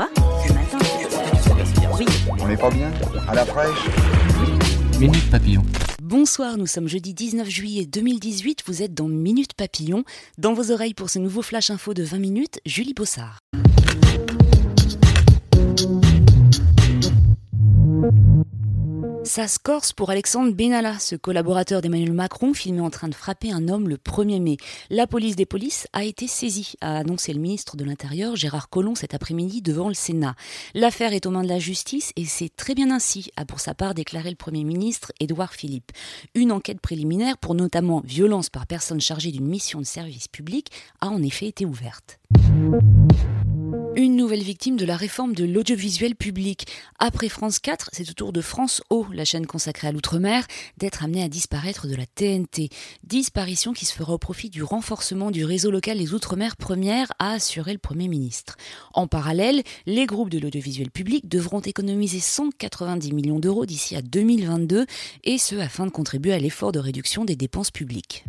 Quoi Ce matin Oui. On n'est pas bien À la fraîche Minute Papillon. Bonsoir, nous sommes jeudi 19 juillet 2018, vous êtes dans Minute Papillon. Dans vos oreilles pour ce nouveau flash info de 20 minutes, Julie Bossard. Ça se corse pour Alexandre Benalla, ce collaborateur d'Emmanuel Macron filmé en train de frapper un homme le 1er mai. La police des polices a été saisie, a annoncé le ministre de l'Intérieur Gérard Collomb cet après-midi devant le Sénat. L'affaire est aux mains de la justice et c'est très bien ainsi, a pour sa part déclaré le Premier ministre Édouard Philippe. Une enquête préliminaire pour notamment violence par personne chargée d'une mission de service public a en effet été ouverte. Une nouvelle victime de la réforme de l'audiovisuel public. Après France 4, c'est au tour de France O, la chaîne consacrée à l'outre-mer, d'être amenée à disparaître de la TNT. Disparition qui se fera au profit du renforcement du réseau local des Outre-mer première, a assuré le Premier ministre. En parallèle, les groupes de l'audiovisuel public devront économiser 190 millions d'euros d'ici à 2022, et ce afin de contribuer à l'effort de réduction des dépenses publiques.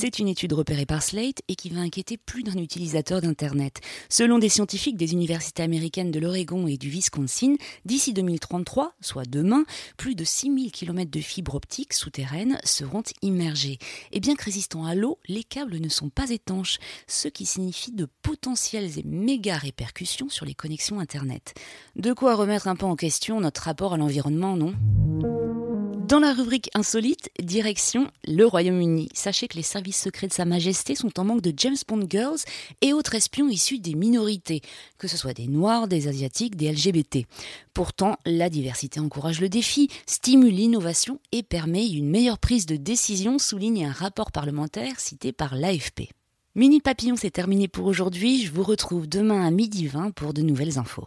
C'est une étude repérée par Slate et qui va inquiéter plus d'un utilisateur d'Internet. Selon des scientifiques des universités américaines de l'Oregon et du Wisconsin, d'ici 2033, soit demain, plus de 6000 km de fibres optiques souterraines seront immergés. Et bien que résistants à l'eau, les câbles ne sont pas étanches, ce qui signifie de potentielles et méga répercussions sur les connexions Internet. De quoi remettre un peu en question notre rapport à l'environnement, non? Dans la rubrique insolite, direction le Royaume-Uni. Sachez que les services secrets de Sa Majesté sont en manque de James Bond Girls et autres espions issus des minorités, que ce soit des Noirs, des Asiatiques, des LGBT. Pourtant, la diversité encourage le défi, stimule l'innovation et permet une meilleure prise de décision, souligne un rapport parlementaire cité par l'AFP. Minute Papillon, c'est terminé pour aujourd'hui. Je vous retrouve demain à midi 20 pour de nouvelles infos.